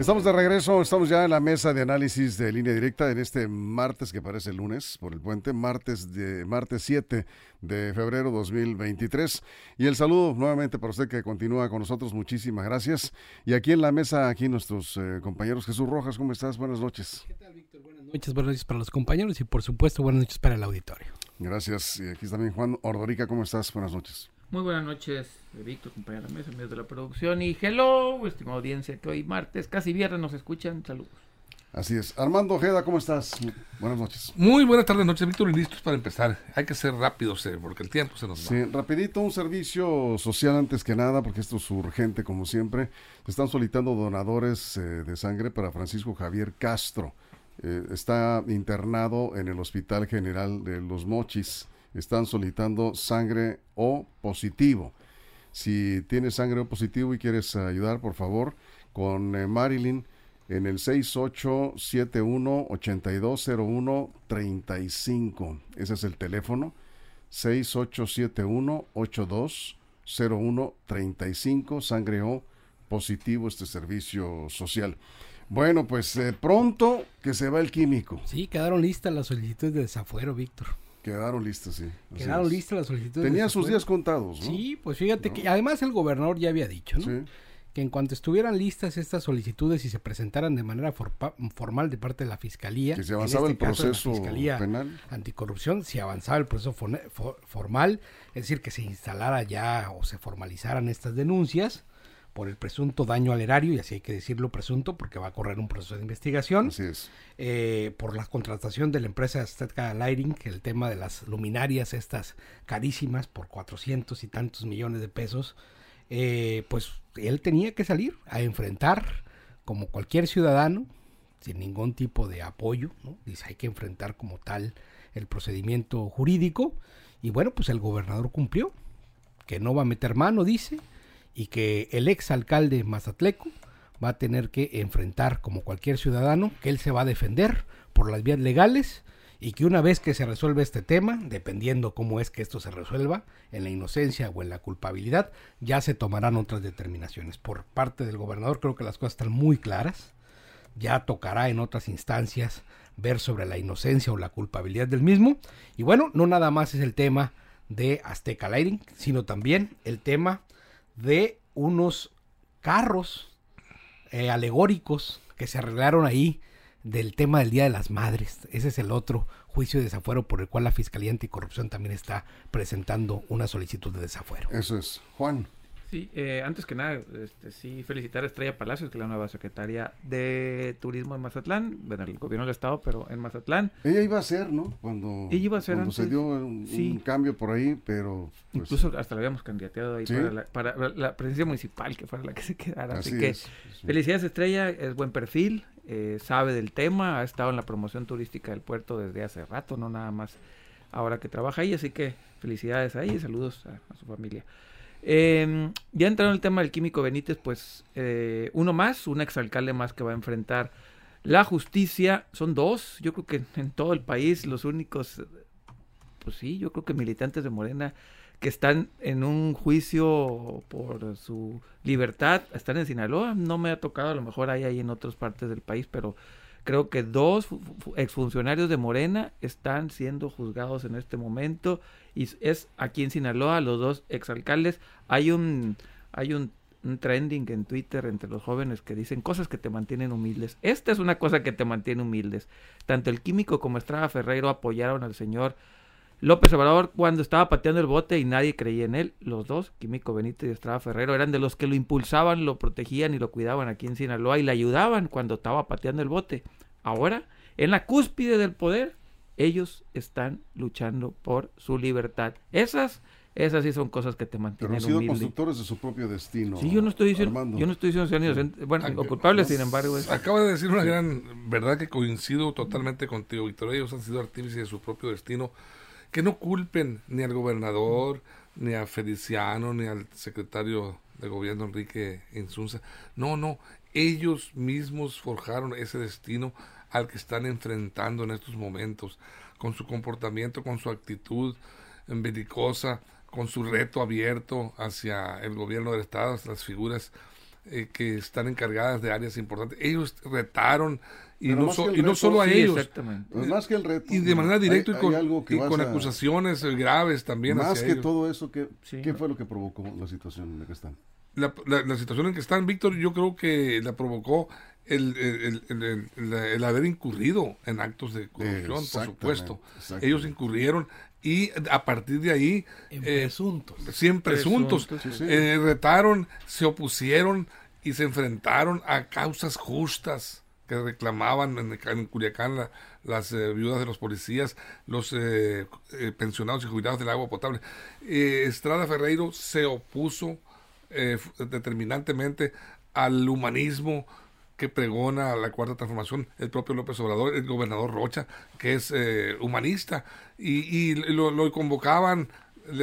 Estamos de regreso, estamos ya en la mesa de análisis de línea directa en este martes que parece lunes por el puente, martes de martes 7 de febrero 2023. Y el saludo nuevamente para usted que continúa con nosotros, muchísimas gracias. Y aquí en la mesa, aquí nuestros eh, compañeros Jesús Rojas, ¿cómo estás? Buenas noches. ¿Qué tal, Víctor? Buenas noches, buenas noches para los compañeros y por supuesto buenas noches para el auditorio. Gracias. Y aquí también Juan Ordorica, ¿cómo estás? Buenas noches. Muy buenas noches, Víctor, compañero de la mesa, amigos de la producción. Y hello, estimada audiencia, que hoy martes, casi viernes nos escuchan. Saludos. Así es. Armando Ojeda, ¿cómo estás? Buenas noches. Muy buenas tardes, noches, Víctor, y listos para empezar. Hay que ser rápidos, eh, porque el tiempo se nos va. Sí, rapidito, un servicio social antes que nada, porque esto es urgente como siempre. Se están solicitando donadores eh, de sangre para Francisco Javier Castro. Eh, está internado en el Hospital General de Los Mochis están solicitando sangre O positivo. Si tienes sangre O positivo y quieres ayudar, por favor, con eh, Marilyn en el 6871-8201-35. Ese es el teléfono. 6871-8201-35. Sangre O positivo, este servicio social. Bueno, pues eh, pronto que se va el químico. Sí, quedaron listas las solicitudes de desafuero, Víctor. Quedaron listas, sí. Quedaron listas las solicitudes. Tenía sus días contados, ¿no? Sí, pues fíjate que además el gobernador ya había dicho, ¿no? Que en cuanto estuvieran listas estas solicitudes y se presentaran de manera formal de parte de la Fiscalía, que se avanzaba este el proceso penal. anticorrupción, si avanzaba el proceso formal, es decir, que se instalara ya o se formalizaran estas denuncias, por el presunto daño al erario, y así hay que decirlo presunto porque va a correr un proceso de investigación. Así es. Eh, por la contratación de la empresa Stetka Lighting, el tema de las luminarias estas carísimas por 400 y tantos millones de pesos, eh, pues él tenía que salir a enfrentar, como cualquier ciudadano, sin ningún tipo de apoyo, ¿no? dice hay que enfrentar como tal el procedimiento jurídico, y bueno, pues el gobernador cumplió, que no va a meter mano, dice, y que el ex alcalde Mazatleco va a tener que enfrentar como cualquier ciudadano, que él se va a defender por las vías legales y que una vez que se resuelve este tema, dependiendo cómo es que esto se resuelva, en la inocencia o en la culpabilidad, ya se tomarán otras determinaciones. Por parte del gobernador creo que las cosas están muy claras, ya tocará en otras instancias ver sobre la inocencia o la culpabilidad del mismo. Y bueno, no nada más es el tema de Azteca Lighting, sino también el tema de unos carros eh, alegóricos que se arreglaron ahí del tema del Día de las Madres. Ese es el otro juicio de desafuero por el cual la Fiscalía Anticorrupción también está presentando una solicitud de desafuero. Eso es. Juan. Sí, eh, antes que nada, este, sí, felicitar a Estrella Palacios, que es la nueva secretaria de Turismo en Mazatlán, bueno, el gobierno del Estado, pero en Mazatlán. Ella iba a ser, ¿no? Cuando, Ella iba a ser cuando se dio un, cambio por ahí, pero... Pues Incluso hasta la habíamos candidateado ahí para, la, presidencia municipal, que fuera la que se quedara. Así, que felicidades Estrella, es buen perfil, eh, sabe del tema, ha estado en la promoción turística del puerto desde hace rato, no nada más ahora que trabaja ahí, así que felicidades ahí y saludos a su familia. Eh, ya entrando en el tema del químico Benítez, pues eh, uno más, un exalcalde más que va a enfrentar la justicia. Son dos, yo creo que en todo el país los únicos, pues sí, yo creo que militantes de Morena que están en un juicio por su libertad, están en Sinaloa. No me ha tocado, a lo mejor hay ahí en otras partes del país, pero creo que dos exfuncionarios de Morena están siendo juzgados en este momento y es aquí en Sinaloa, los dos exalcaldes. Hay un, hay un, trending en Twitter entre los jóvenes que dicen cosas que te mantienen humildes. Esta es una cosa que te mantiene humildes. Tanto el químico como Estrada Ferreiro apoyaron al señor López Obrador cuando estaba pateando el bote y nadie creía en él. Los dos, Químico Benítez y Estrada Ferrero, eran de los que lo impulsaban, lo protegían y lo cuidaban aquí en Sinaloa y le ayudaban cuando estaba pateando el bote. Ahora, en la cúspide del poder, ellos están luchando por su libertad. Esas Esas sí son cosas que te mantienen Pero han sido constructores de su propio destino. Sí, yo no estoy diciendo, yo no estoy diciendo bueno, o culpables, sin embargo. Es... Acaba de decir una gran verdad que coincido totalmente contigo, Víctor. Ellos han sido artífices de su propio destino. Que no culpen ni al gobernador, ni a Feliciano, ni al secretario de gobierno Enrique Insunza. No, no. Ellos mismos forjaron ese destino al que están enfrentando en estos momentos, con su comportamiento, con su actitud belicosa, con su reto abierto hacia el gobierno del Estado, las figuras eh, que están encargadas de áreas importantes. Ellos retaron y, no, y no, solo a ellos. Pues más que el reto. Y de manera directa y con, acusaciones graves también. Más que todo eso, ¿qué, ¿qué fue lo que provocó la situación en la que están? La, la, situación en que están, Víctor, yo creo que la provocó el, el, haber incurrido en actos de corrupción, por supuesto. Ellos incurrieron y a partir de ahí... En eh, presuntos. Siempre presuntos. Eh, retaron, se opusieron y se enfrentaron a causas justas que reclamaban en, en Culiacán las eh, viudas de los policías, los pensionados y jubilados del agua potable. Estrada Ferreiro se opuso determinantemente al humanismo, que pregona la cuarta transformación, el propio López Obrador, el gobernador Rocha, que es eh, humanista, y, lo, convocaban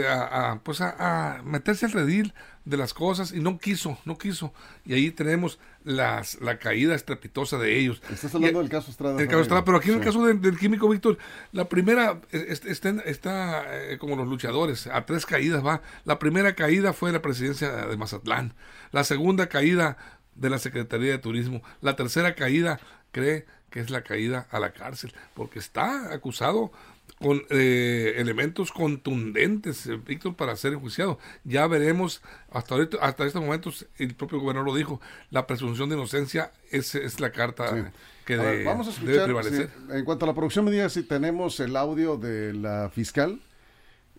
a, pues a, meterse al redil de las cosas y no quiso, no quiso. Y ahí tenemos las, la caída estrepitosa de ellos. Estás hablando del caso Estrada. El caso Estrada, pero aquí en el caso del, químico Víctor, la primera está, está eh, como los luchadores, a tres caídas va. La primera caída fue la presidencia de Mazatlán. La segunda caída de la Secretaría de Turismo. La tercera caída cree que es la caída a la cárcel, porque está acusado con eh, elementos contundentes, eh, Víctor, para ser enjuiciado. Ya veremos, hasta ahorita, hasta este momento, el propio gobernador lo dijo, la presunción de inocencia es, es la carta que vamos a escuchar, prevalecer. en cuanto a la producción medida, si tenemos el audio de la fiscal,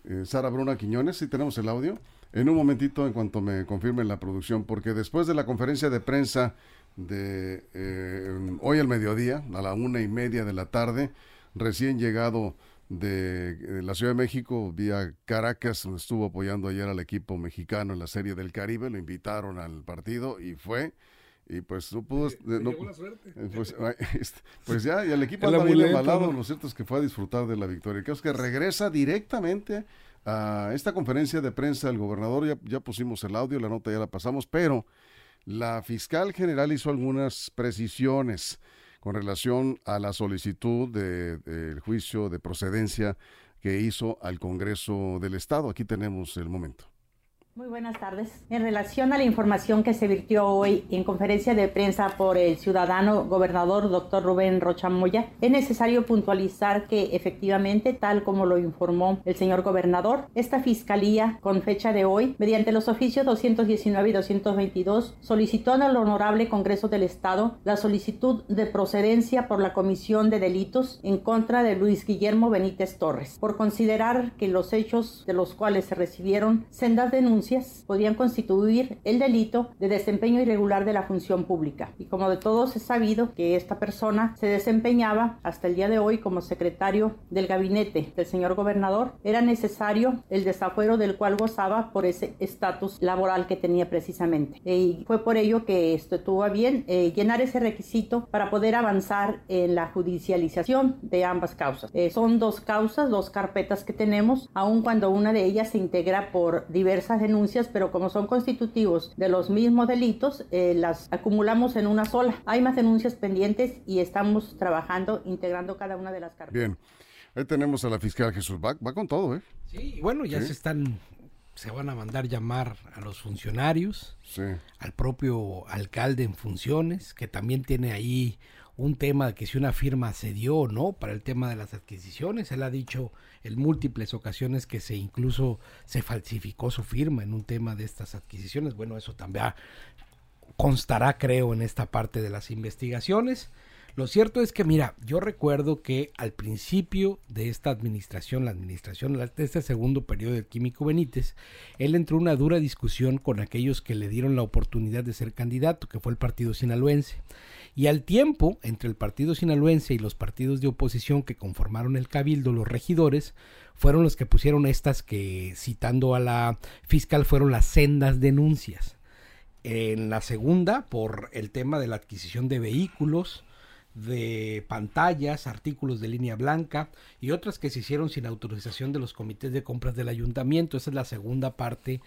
eh, Sara Bruna Quiñones, si tenemos el audio en un momentito en cuanto me confirmen la producción, porque después de la conferencia de prensa de eh, hoy al mediodía, a la una y media de la tarde, recién llegado de, la Ciudad de México, vía Caracas, estuvo apoyando ayer al equipo mexicano en la Serie del Caribe, lo invitaron al partido y fue y pues no pudo no, eh, pues, pues, ya y el equipo anda bien embalado lo cierto es que fue a disfrutar de la victoria. Creo que regresa directamente a esta conferencia de prensa el gobernador, ya, ya pusimos el audio, la nota ya la pasamos, pero la fiscal general hizo algunas precisiones con relación a la solicitud del de, juicio de procedencia que hizo al Congreso del Estado. Aquí tenemos el momento. Muy buenas tardes. En relación a la información que se virtió hoy en conferencia de prensa por el ciudadano gobernador doctor Rubén Rocha Moya, es necesario puntualizar que efectivamente, tal como lo informó el señor gobernador, esta fiscalía, con fecha de hoy, mediante los oficios 219 y 222, solicitó al Honorable Congreso del Estado la solicitud de procedencia por la Comisión de Delitos en contra de Luis Guillermo Benítez Torres, por considerar que los hechos de los cuales se recibieron sendas denuncias podían constituir el delito de desempeño irregular de la función pública. Y como de todos es sabido que esta persona se desempeñaba hasta el día de hoy como secretario del gabinete del señor gobernador, era necesario el desafuero del cual gozaba por ese estatus laboral que tenía precisamente. Y fue por ello que esto tuvo a bien eh, llenar ese requisito para poder avanzar en la judicialización de ambas causas. Eh, son dos causas, dos carpetas que tenemos, aun cuando una de ellas se integra por diversas denuncias, pero como son constitutivos de los mismos delitos, eh, las acumulamos en una sola. Hay más denuncias pendientes y estamos trabajando, integrando cada una de las carpetas. Bien, ahí tenemos a la fiscal Jesús va, va con todo, ¿eh? Sí, bueno, ya se están, se van a mandar llamar a los funcionarios, al propio alcalde en funciones, que también tiene ahí un tema de que si una firma se dio o no para el tema de las adquisiciones. Él ha dicho en múltiples ocasiones que se incluso se falsificó su firma en un tema de estas adquisiciones. Bueno, eso también constará, creo, en esta parte de las investigaciones. Lo cierto es que, mira, yo recuerdo que al principio de esta administración, la administración de este segundo periodo del Químico Benítez, él entró en una dura discusión con aquellos que le dieron la oportunidad de ser candidato, que fue el partido sinaloense. Y al tiempo, entre el partido sinaloense y los partidos de oposición que conformaron el cabildo, los regidores, fueron los que pusieron estas que, citando a la fiscal, fueron las sendas denuncias. En la segunda, por el tema de la adquisición de vehículos, de pantallas, artículos de línea blanca y otras que se hicieron sin autorización de los comités de compras del ayuntamiento. Esa es la segunda parte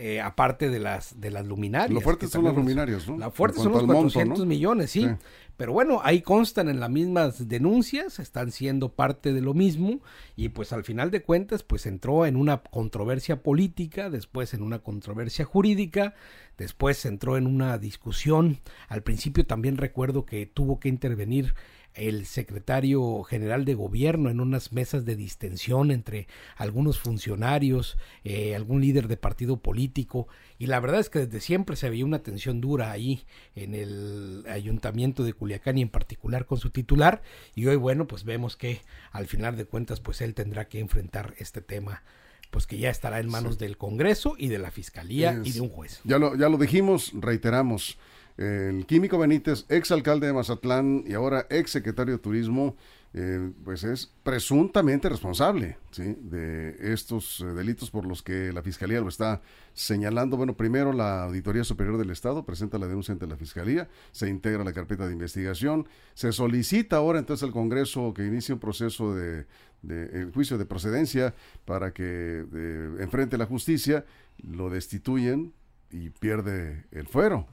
eh, aparte de las de las luminarias. Lo fuerte son las luminarias, ¿no? La fuerte son los 400 millones, sí. Pero bueno, ahí constan en las mismas denuncias, están siendo parte de lo mismo y pues al final de cuentas pues entró en una controversia política, después en una controversia jurídica, después entró en una discusión. Al principio también recuerdo que tuvo que intervenir el secretario general de gobierno en unas mesas de distensión entre algunos funcionarios, eh, algún líder de partido político, y la verdad es que desde siempre se veía una tensión dura ahí en el ayuntamiento de Culiacán y en particular con su titular, y hoy bueno, pues vemos que al final de cuentas pues él tendrá que enfrentar este tema pues que ya estará en manos del Congreso y de la Fiscalía y de un juez. Ya lo, ya lo dijimos, reiteramos, el químico Benítez, ex alcalde de Mazatlán y ahora ex secretario de Turismo, eh, pues es presuntamente responsable de estos eh, delitos por los que la Fiscalía lo está señalando. Bueno, primero la Auditoría Superior del Estado presenta la denuncia ante la Fiscalía, se integra la carpeta de investigación, se solicita ahora entonces al Congreso que inicie un proceso de, el juicio de procedencia para que eh, enfrente la justicia, lo destituyen y pierde el fuero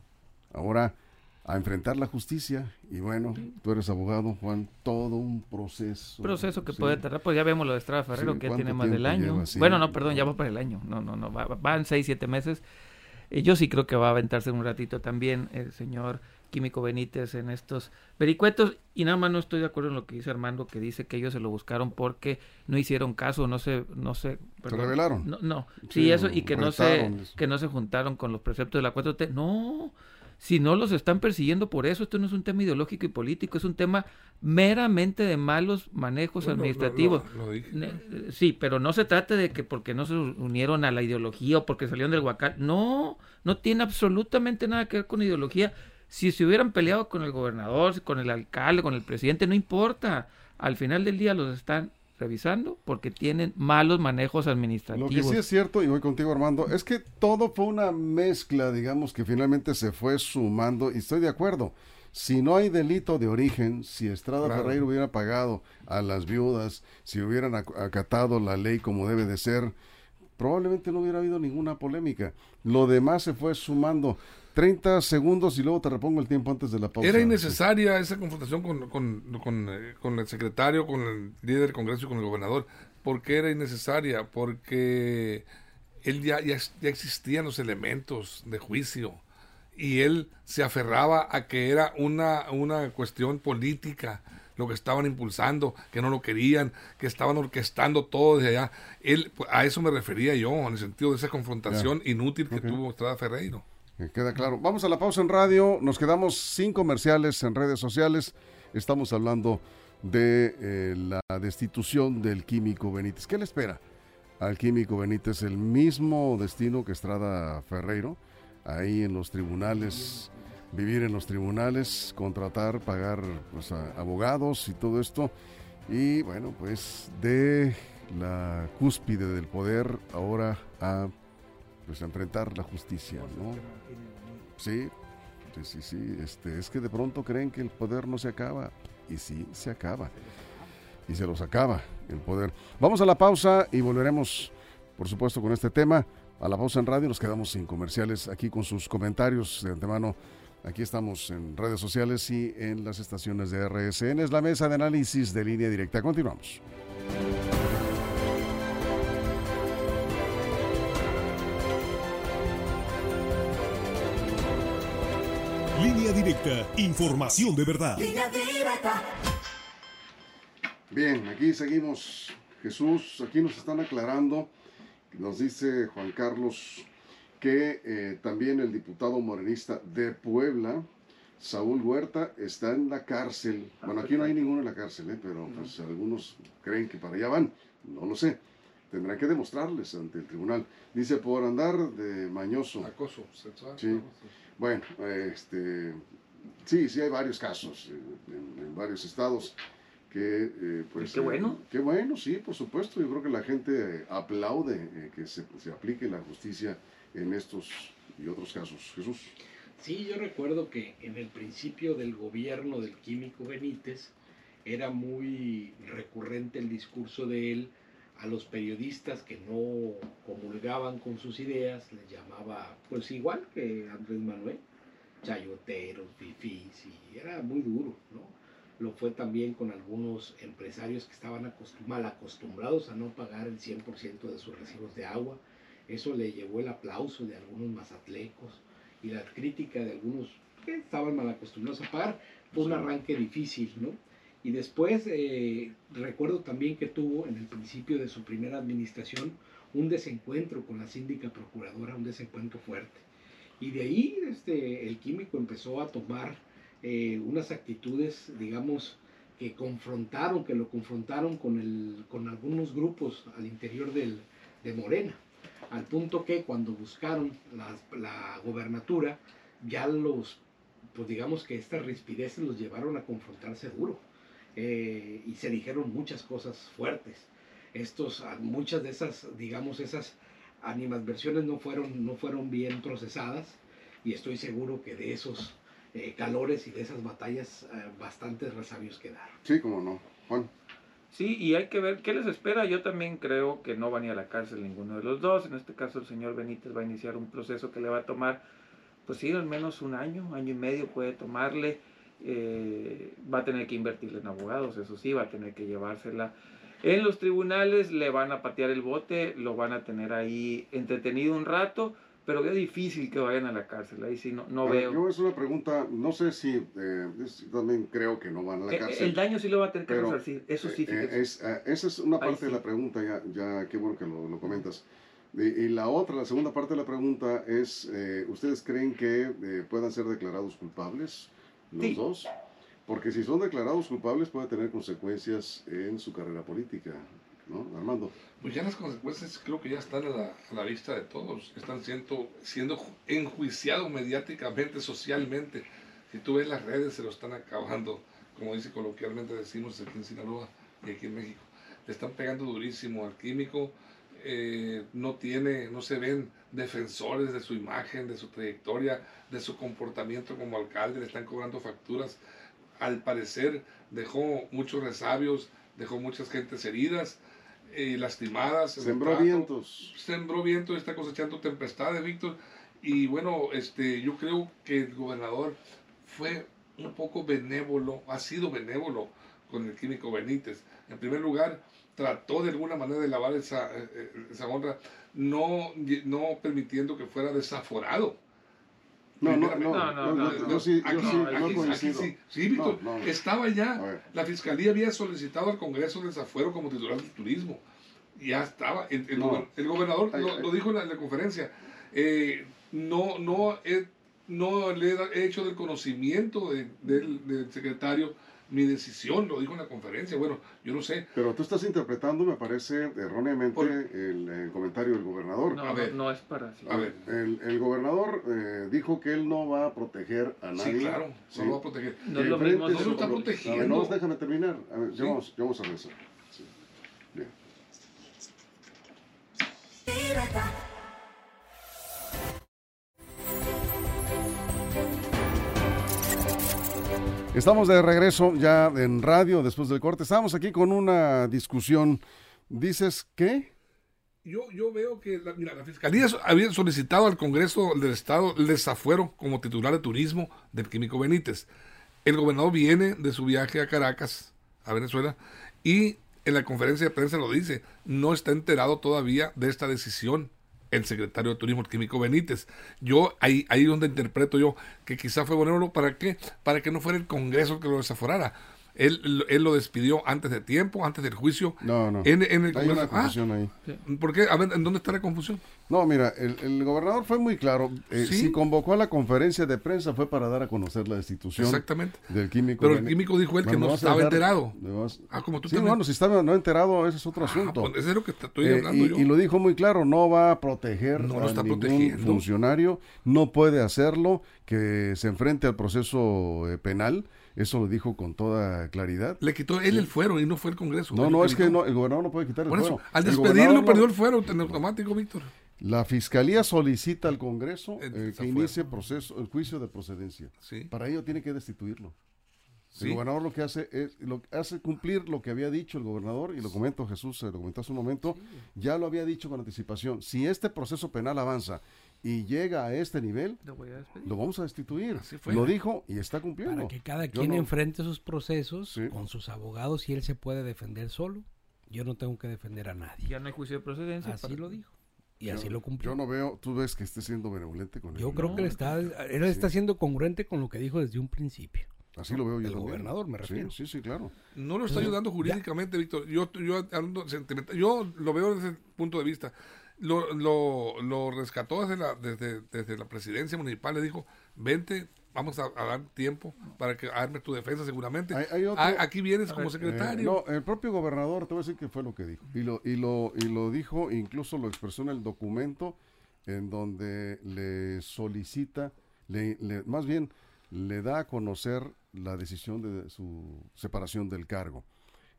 ahora a enfrentar la justicia. Y bueno, tú eres abogado, Juan, todo un proceso. Proceso que puede tardar, pues ya vemos lo de Estrada Ferrero, que tiene más del año. bueno, no, perdón, ya va para el año. No, no, no, van seis, siete meses. Y yo sí creo que va a aventarse un ratito también el señor Químico Benítez en estos vericuetos. Y nada más no estoy de acuerdo en lo que dice Armando, que dice que ellos se lo buscaron porque no hicieron caso, no se, no se, ¿Se revelaron. No, no. Sí, eso, y que no se, que no se juntaron con los preceptos de la 4T. No, si no los están persiguiendo por eso. Esto no es un tema ideológico y político, es un tema meramente de malos manejos administrativos. Sí, pero no se trata de que porque no se unieron a la ideología o porque salieron del huacal. No, no tiene absolutamente nada que ver con ideología. Si se hubieran peleado con el gobernador, con el alcalde, con el presidente, no importa. Al final del día los están revisando porque tienen malos manejos administrativos. Lo que sí es cierto, y voy contigo Armando, es que todo fue una mezcla, digamos, que finalmente se fue sumando, y estoy de acuerdo. Si no hay delito de origen, si Estrada Ferreira hubiera pagado a las viudas, si hubieran acatado la ley como debe de ser, probablemente no hubiera habido ninguna polémica. Lo demás se fue sumando. 30 segundos y luego te repongo el tiempo antes de la pausa. Era innecesaria esa confrontación con, con, con, eh, con, el secretario, con el líder del Congreso y con el gobernador. ¿Por qué era innecesaria? Porque él ya, ya, ya existían los elementos de juicio y él se aferraba a que era una, una cuestión política lo que estaban impulsando, que no lo querían, que estaban orquestando todo desde allá. Él, a eso me refería yo, en el sentido de esa confrontación inútil que tuvo Estrada Ferreiro. Queda claro. Vamos a la pausa en radio. Nos quedamos sin comerciales en redes sociales. Estamos hablando de eh, la destitución del químico Benítez. ¿Qué le espera al químico Benítez? El mismo destino que Estrada Ferreiro, ahí en los tribunales, vivir en los tribunales, contratar, pagar pues, abogados y todo esto. Y bueno, pues de la cúspide del poder ahora a pues enfrentar la justicia, ¿no? Sí, sí, sí, sí, este, es que de pronto creen que el poder no se acaba, y sí, se acaba, y se los acaba el poder. Vamos a la pausa y volveremos, por supuesto, con este tema. A la pausa en radio nos quedamos sin comerciales aquí con sus comentarios de antemano. Aquí estamos en redes sociales y en las estaciones de RSN. Es la mesa de análisis de línea directa. Continuamos. Directa, información de verdad. Bien, aquí seguimos. Jesús, aquí nos están aclarando, nos dice Juan Carlos que eh, también el diputado morenista de Puebla, Saúl Huerta está en la cárcel. Bueno, aquí no hay ninguno en la cárcel, ¿eh? pero pues, algunos creen que para allá van. No lo sé. Tendrán que demostrarles ante el tribunal. Dice, por andar de mañoso. Acoso sexual. Sí. Bueno, este, sí, sí hay varios casos en, varios estados que, eh, pues... Qué bueno. qué bueno, sí, por supuesto. Yo creo que la gente aplaude eh, que se, se aplique la justicia en estos y otros casos. Jesús. Sí, yo recuerdo que en el principio del gobierno del químico Benítez era muy recurrente el discurso de él a los periodistas que no comulgaban con sus ideas, les llamaba, pues igual que Andrés Manuel, chayoteros, fifís, y era muy duro, ¿no? Lo fue también con algunos empresarios que estaban mal acostumbrados a no pagar el 100% de sus recibos de agua. Eso le llevó el aplauso de algunos mazatlecos y la crítica de algunos que estaban mal acostumbrados a pagar. Fue un arranque difícil, ¿no? Y después eh, recuerdo también que tuvo en el principio de su primera administración un desencuentro con la síndica procuradora, un desencuentro fuerte. Y de ahí este, el químico empezó a tomar eh, unas actitudes, digamos, que confrontaron, que lo confrontaron con, el, con algunos grupos al interior de Morena, al punto que cuando buscaron la, la gobernatura, ya los, pues digamos que estas rispideces los llevaron a confrontarse duro eh, y se dijeron muchas cosas fuertes. Estos, ah, muchas de esas, digamos, esas animadversiones no fueron, no fueron bien procesadas y estoy seguro que de esos eh, calores y de esas batallas eh, bastantes resabios quedaron. Sí, como no. Juan. Sí, y hay que ver qué les espera. Yo también creo que no van a ir a la cárcel ninguno de los dos. En este caso, el señor Benítez va a iniciar un proceso que le va a tomar, pues sí, al menos un año, año y medio puede tomarle. Eh, va a tener que invertirle en abogados, eso sí, va a tener que llevársela. En los tribunales le van a patear el bote, lo van a tener ahí entretenido un rato, pero es difícil que vayan a la cárcel, ahí sí no, no veo. Yo es una pregunta, no sé si, eh, también creo que no van a la eh, cárcel. El, daño sí lo va a tener que resarcir, eso sí. es, esa es una parte de la pregunta, ya, ya qué bueno que lo, lo comentas. Y, la otra, la segunda parte de la pregunta es, ¿ustedes creen que puedan ser declarados culpables? Los dos. Porque si son declarados culpables puede tener consecuencias en su carrera política, ¿no, Armando? Pues ya las consecuencias creo que ya están a la, vista de todos, están siendo, siendo enjuiciados mediáticamente, socialmente. Si tú ves las redes se lo están acabando, como dice coloquialmente decimos aquí en Sinaloa y aquí en México. Le están pegando durísimo al químico, eh, no tiene, no se ven defensores de su imagen, de su trayectoria, de su comportamiento como alcalde, le están cobrando facturas. Al parecer dejó muchos resabios, dejó muchas gentes heridas y lastimadas. Sembró vientos. Sembró vientos, está cosechando tempestades, Víctor. Y bueno, este, yo creo que el gobernador fue un poco benévolo, ha sido benévolo con el químico Benítez. En primer lugar, trató de alguna manera de lavar esa, eh, esa honra, no, no permitiendo que fuera desaforado. No, no, no, no, no, yo sí, sí, no sí, sí, Víctor, estaba ya, la fiscalía había solicitado al Congreso de desafuero como titular del turismo, ya estaba, el, el, gobernador lo, dijo en la, conferencia, eh, no, no, no le he hecho del conocimiento del, del secretario mi decisión, lo dijo en la conferencia, bueno, yo no sé. Pero tú estás interpretando, me parece, erróneamente el, comentario del gobernador. No, a ver, no es para... A ver, el, gobernador eh, dijo que él no va a proteger a nadie. Sí, claro, no lo va a proteger. No, lo mismo, no lo está protegiendo. no, déjame terminar. A ver, ya, vamos, ya vamos a regresar. Bien. Estamos de regreso ya en radio después del corte. Estamos aquí con una discusión. ¿Dices qué? Yo, veo que la, la Fiscalía había solicitado al Congreso del Estado el desafuero como titular de turismo del Químico Benítez. El gobernador viene de su viaje a Caracas, a Venezuela, y en la conferencia de prensa lo dice, no está enterado todavía de esta decisión el secretario de Turismo, el químico Benítez. Yo, ahí, ahí donde interpreto yo que quizá fue bueno, ¿para qué? Para que no fuera el Congreso que lo desaforara. Él, él lo despidió antes de tiempo, antes del juicio. No, no. En, en el Hay una Ah, confusión ahí. ¿Por qué? A ver, ¿en dónde está la confusión? No, mira, el, el gobernador fue muy claro. Eh, Sí. Si convocó a la conferencia de prensa fue para dar a conocer la destitución Exactamente. del químico. Pero el químico dijo él que no estaba enterado. vas- Ah, como tú sí, también. bueno, si estaba no enterado, ese es otro Ah, asunto. pues eso es lo que estoy Eh, hablando y, yo. y lo dijo muy claro, no va a proteger No lo a está ningún protegiendo. funcionario, no puede hacerlo, que se enfrente al proceso eh, penal, eso lo dijo con toda claridad. Le quitó él el fuero y no fue el Congreso. No, no, es que no, el gobernador no puede quitar el Por eso, fuero. al El despedirlo no- perdió el fuero en automático, Víctor. La fiscalía solicita al Congreso El eh, que inicie proceso, el juicio de procedencia. Sí. Para ello tiene que destituirlo. Sí. El gobernador lo que hace es lo hace cumplir lo que había dicho el gobernador y lo comentó Jesús, eh, lo comentó hace un momento, ya lo había dicho con anticipación. Si este proceso penal avanza y llega a este nivel, Lo voy a despedir. lo vamos a destituir. Así fue. Lo dijo y está cumpliendo. Para que cada quien no- enfrente sus procesos Sí. con sus abogados y él se puede defender solo. Yo no tengo que defender a nadie. Ya no hay juicio de procedencia. Así para- lo dijo. Y yo- así lo cumplió. Yo no veo, tú ves que esté siendo benevolente con él. Yo creo que él está, él está siendo congruente con lo que dijo desde un principio. Así lo veo yo El también. gobernador, me refiero. Sí, sí, claro. No lo está ayudando jurídicamente, Víctor. Yo, yo, yo lo veo desde ese punto de vista. Lo, lo, lo rescató desde la, desde, desde la presidencia municipal. Le dijo, vente, vamos a, a dar tiempo para que armes tu defensa seguramente. Hay- hay otro- aquí vienes como Eh, secretario. no, el propio gobernador, te voy a decir que fue lo que dijo. Y lo, y lo, y lo dijo, incluso lo expresó en el documento en donde le solicita, le, le- más bien le da a conocer la decisión de su separación del cargo.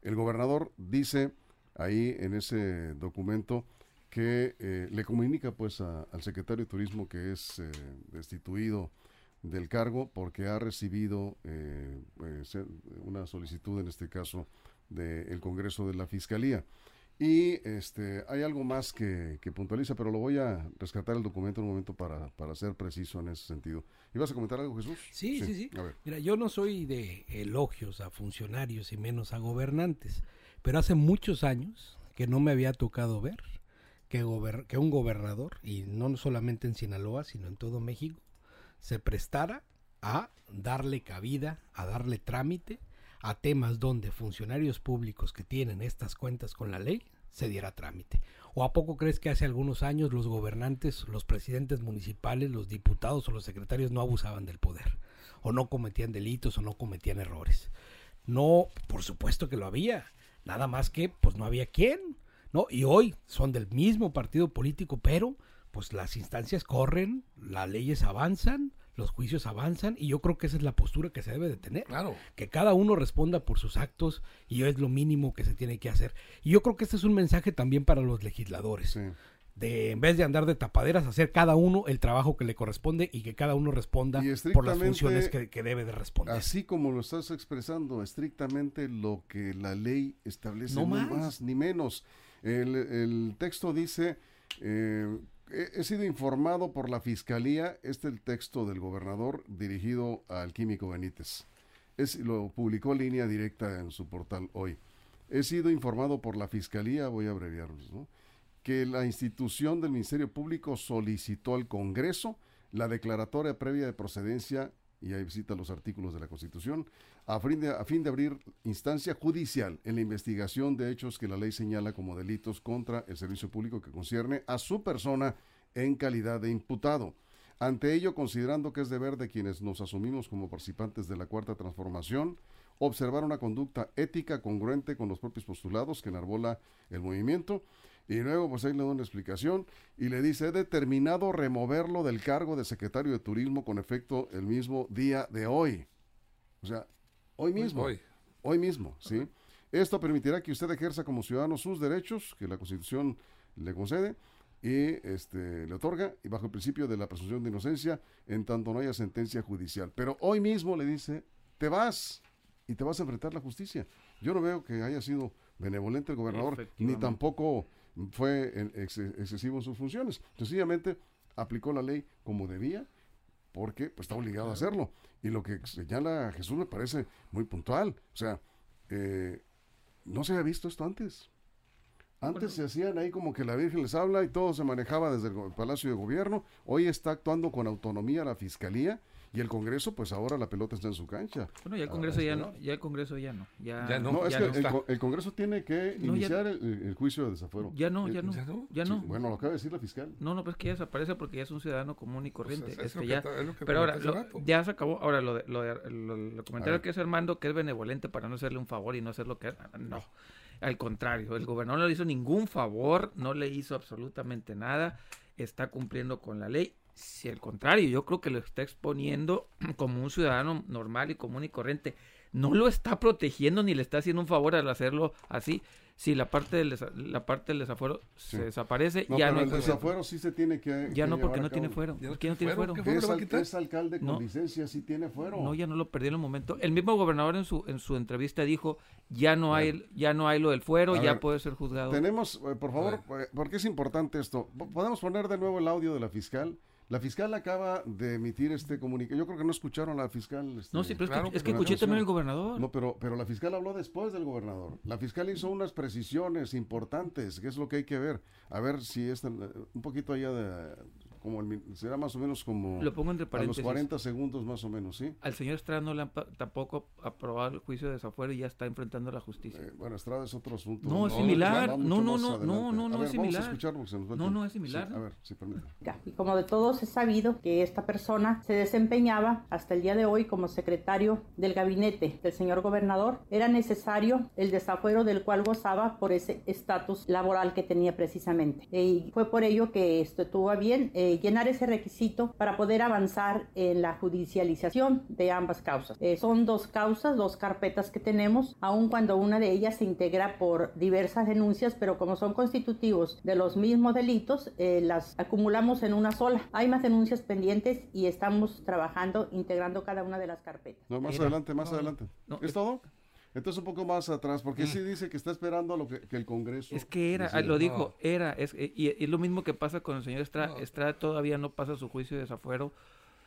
El gobernador dice ahí en ese documento que eh, le comunica pues a- al secretario de Turismo que es eh, destituido del cargo porque ha recibido eh, se- una solicitud en este caso del Congreso de la Fiscalía. Y este hay algo más que, que puntualiza, pero lo voy a rescatar el documento en un momento para, para ser preciso en ese sentido. ¿Ibas a comentar algo, Jesús? Sí, sí, sí. A ver. Mira, yo no soy de elogios a funcionarios y menos a gobernantes, pero hace muchos años que no me había tocado ver que, un gobernador, y no solamente en Sinaloa, sino en todo México, se prestara a darle cabida, a darle trámite a temas donde funcionarios públicos que tienen estas cuentas con la ley se diera trámite. ¿O a poco crees que hace algunos años los gobernantes, los presidentes municipales, los diputados o los secretarios no abusaban del poder? ¿O no cometían delitos o no cometían errores? No, por supuesto que lo había. Nada más que pues no había quién. ¿No? Y hoy son del mismo partido político, pero pues las instancias corren, las leyes avanzan, los juicios avanzan y yo creo que esa es la postura que se debe de tener. Claro. Que cada uno responda por sus actos y es lo mínimo que se tiene que hacer. Y yo creo que este es un mensaje también para los legisladores. Sí. De en vez de andar de tapaderas, hacer cada uno el trabajo que le corresponde y que cada uno responda por las funciones que, que debe de responder. Así como lo estás expresando, estrictamente lo que la ley establece, No no más. más, ni menos. El, texto dice, eh, he, he sido informado por la Fiscalía, este es el texto del gobernador dirigido al químico Benítez. Es, lo publicó línea directa en su portal hoy. He sido informado por la Fiscalía, voy a abreviarlos, ¿no? que la institución del Ministerio Público solicitó al Congreso la declaratoria previa de procedencia, y ahí visita los artículos de la Constitución, a fin, de, a fin de abrir instancia judicial en la investigación de hechos que la ley señala como delitos contra el servicio público que concierne a su persona en calidad de imputado. Ante ello, considerando que es deber de quienes nos asumimos como participantes de la Cuarta Transformación, observar una conducta ética congruente con los propios postulados que enarbola el movimiento, y luego, pues ahí le doy una explicación y le dice, he determinado removerlo del cargo de secretario de Turismo con efecto el mismo día de hoy. O sea, hoy mismo. Hoy. Hoy mismo, ¿sí? Esto permitirá que usted ejerza como ciudadano sus derechos que la Constitución le concede y este, le otorga, y bajo el principio de la presunción de inocencia, en tanto no haya sentencia judicial. Pero hoy mismo le dice, te vas y te vas a enfrentar la justicia. Yo no veo que haya sido benevolente el gobernador, ni tampoco fue ex- excesivo en sus funciones. Sencillamente aplicó la ley como debía, porque pues, está obligado a hacerlo. Y lo que señala Jesús me parece muy puntual. O sea, eh, no se había visto esto antes. Antes se hacían ahí como que la Virgen les habla y todo se manejaba desde el Palacio de Gobierno. Hoy está actuando con autonomía la Fiscalía Y el Congreso, pues ahora la pelota está en su cancha. Bueno, ya el Congreso ya no, ya el Congreso ya no. Ya, no, es que el, Congreso tiene que iniciar el, juicio de desafuero. Ya no, ya no. Ya no. bueno, lo acaba de decir la fiscal. No, no, pues que ya desaparece porque ya es un ciudadano común y corriente. Es, ya, pero ahora, ya se acabó. Ahora, lo, de, lo, de, lo, comentario que es Armando, que es benevolente para no hacerle un favor y no hacer lo que... No. Al contrario, el gobernador no le hizo ningún favor, no le hizo absolutamente nada, está cumpliendo con la ley. Si al contrario, yo creo que lo está exponiendo como un ciudadano normal y común y corriente. No lo está protegiendo ni le está haciendo un favor al hacerlo así si la parte del, la parte del desafuero se desaparece, no, ya pero no. el desafuero sí se tiene que. Ya no, porque no tiene fuero. ¿Quién no tiene fuero? Es, alcalde con licencia, sí tiene fuero. No, ya no lo perdió en el momento. El mismo gobernador en su en su entrevista dijo: ya no hay ya no hay lo del fuero, ya puede ser juzgado. Tenemos, eh, por favor, eh, porque es importante esto. ¿Podemos poner de nuevo el audio de la fiscal? La fiscal acaba de emitir este comunicado. Yo creo que no escucharon a la fiscal. Este, no, sí, pero es, que, escuché también el gobernador. No, pero, pero la fiscal habló después del gobernador. La fiscal hizo unas precisiones importantes, que es lo que hay que ver. A ver si es un poquito allá de como será más o menos como lo pongo entre paréntesis. a los 40 segundos más o menos, ¿sí? Al señor Estrada no le han tampoco aprobado el juicio de desafuero y ya está enfrentando la justicia. Eh, bueno, Estrada es otro asunto. No, es similar. No, no, no, no, no, no, es similar. no, no es similar. a ver, si permite. Y como de todos es sabido que esta persona se desempeñaba hasta el día de hoy como secretario del gabinete del señor gobernador, era necesario el desafuero del cual gozaba por ese estatus laboral que tenía precisamente. Y fue por ello que esto estuvo bien eh, llenar ese requisito para poder avanzar en la judicialización de ambas causas. Eh, son dos causas, dos carpetas que tenemos, aun cuando una de ellas se integra por diversas denuncias, pero como son constitutivos de los mismos delitos, eh, las acumulamos en una sola. Hay más denuncias pendientes y estamos trabajando integrando cada una de las carpetas. No, más adelante, más adelante. ¿Es todo? Entonces un poco más atrás, porque mm. sí dice que está esperando lo que, el Congreso. Es que era, lo dijo, era, es, y, es lo mismo que pasa con el señor Estrada. Estrada todavía no pasa su juicio de desafuero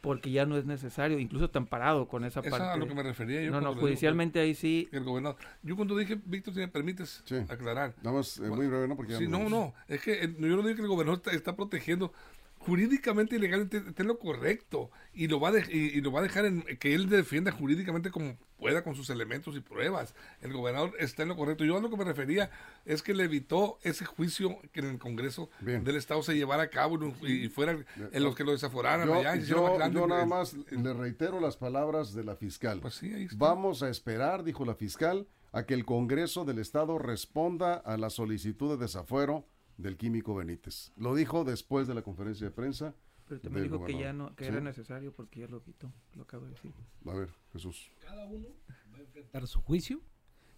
porque ya no es necesario, incluso está amparado con esa parte. a lo que me refería yo. No, no, judicialmente ahí sí. El gobernador. Yo cuando dije, Víctor, si me permites aclarar. Vamos, eh, muy breve, ¿no? Porque sí, no, no, es que eh, yo no dije que el gobernador está protegiendo jurídicamente y legalmente está lo correcto y lo va a y, lo va a dejar en que él defienda jurídicamente como pueda con sus elementos y pruebas. El gobernador está en lo correcto. Yo a lo que me refería es que le evitó ese juicio que en el Congreso del Estado se llevara a cabo y, fueran en los que lo desaforaran yo, allá. yo, nada más le reitero las palabras de la fiscal. Pues sí, Vamos a esperar, dijo la fiscal, a que el Congreso del Estado responda a la solicitud de desafuero del químico Benítez. Lo dijo después de la conferencia de prensa. Pero también dijo que ya no, que era necesario porque ya lo quitó, lo acabo de decir. A ver, Jesús. Cada uno va a enfrentar su juicio,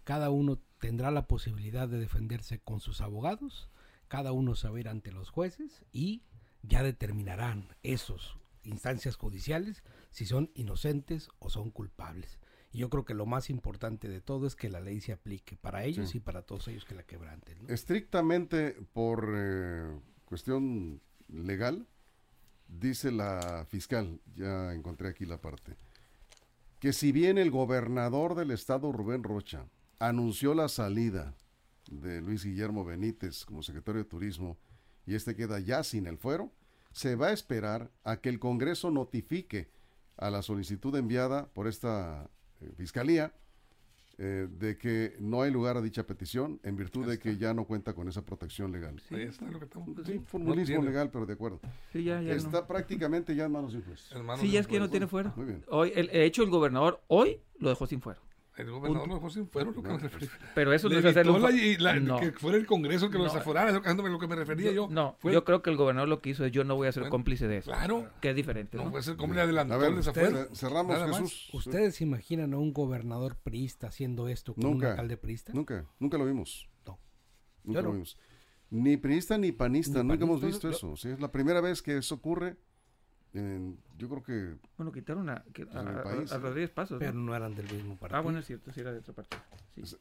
cada uno tendrá la posibilidad de defenderse con sus abogados, cada uno saber ante los jueces y ya determinarán esos instancias judiciales si son inocentes o son culpables. Y yo creo que lo más importante de todo es que la ley se aplique para ellos y para todos ellos que la quebranten. Estrictamente por eh, cuestión legal, dice la fiscal, ya encontré aquí la parte, que si bien el gobernador del estado, Rubén Rocha, anunció la salida de Luis Guillermo Benítez como secretario de Turismo y este queda ya sin el fuero, se va a esperar a que el Congreso notifique a la solicitud enviada por esta Fiscalía eh, de que no hay lugar a dicha petición en virtud de que ya no cuenta con esa protección legal. Sí, está lo que estamos Sí, formulismo legal, pero de acuerdo. Sí, ya, ya está prácticamente ya en manos de un juez. Sí, ya es que no tiene fuero. Muy bien. Hoy, el, hecho, el gobernador hoy lo dejó sin fuero. El gobernador no dejó sin fuero, lo que me refería. Pero eso no es hacerlo. no. Que fuera el Congreso que lo desaforara, es lo que me refería yo. No, yo creo que el gobernador lo que hizo es yo no voy a ser cómplice de eso. Claro. Que es diferente. No, ¿no? puede ser cómplice adelantado el desafuero. Cerramos, Jesús. ¿Ustedes imaginan a un gobernador priista haciendo esto con un alcalde priista? Nunca, nunca lo vimos. No. Nunca lo vimos. Ni priista ni panista, nunca hemos visto eso. ¿sí? Es la primera vez que eso ocurre yo creo que. Bueno, quitaron a, a, Rodríguez Pasos. Pero ¿no? eran del mismo partido. Ah, bueno, es cierto, sí era de otro partido.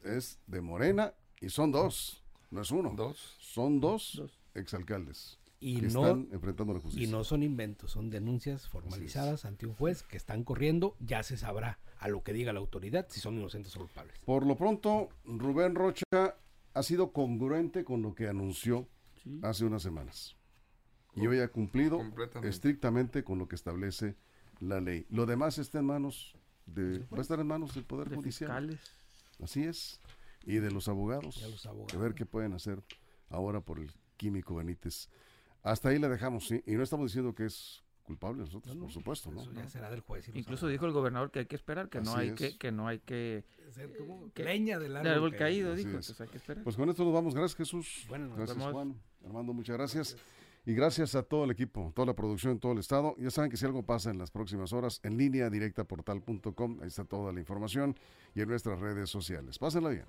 Es, de Morena y son dos, no es uno. Dos. Son dos, exalcaldes. Y que no, están enfrentando la justicia. Y no son inventos, son denuncias formalizadas ante un juez que están corriendo. Ya se sabrá a lo que diga la autoridad si son inocentes o culpables. Por lo pronto, Rubén Rocha ha sido congruente con lo que anunció hace unas semanas y hoy ha cumplido estrictamente con lo que establece la ley. Lo demás está en manos de, va a estar en manos del Poder Judicial. Así es. Y de los abogados. De los abogados. A ver qué pueden hacer ahora por el químico Benítez. Hasta ahí le dejamos, ¿sí? Y no estamos diciendo que es culpable nosotros, por supuesto, ¿no? Eso ya será del juez. Incluso dijo el gobernador que hay que esperar, que no hay que, que no hay que... que, leña del árbol, caído, dijo, pues hay que esperar. Pues con esto nos vamos. Gracias, Jesús. Bueno, gracias, Juan. Armando, muchas gracias. Y gracias a todo el equipo, toda la producción, todo el estado. Ya saben que si algo pasa en las próximas horas, en línea directa portal.com, ahí está toda la información y en nuestras redes sociales. Pásenla bien.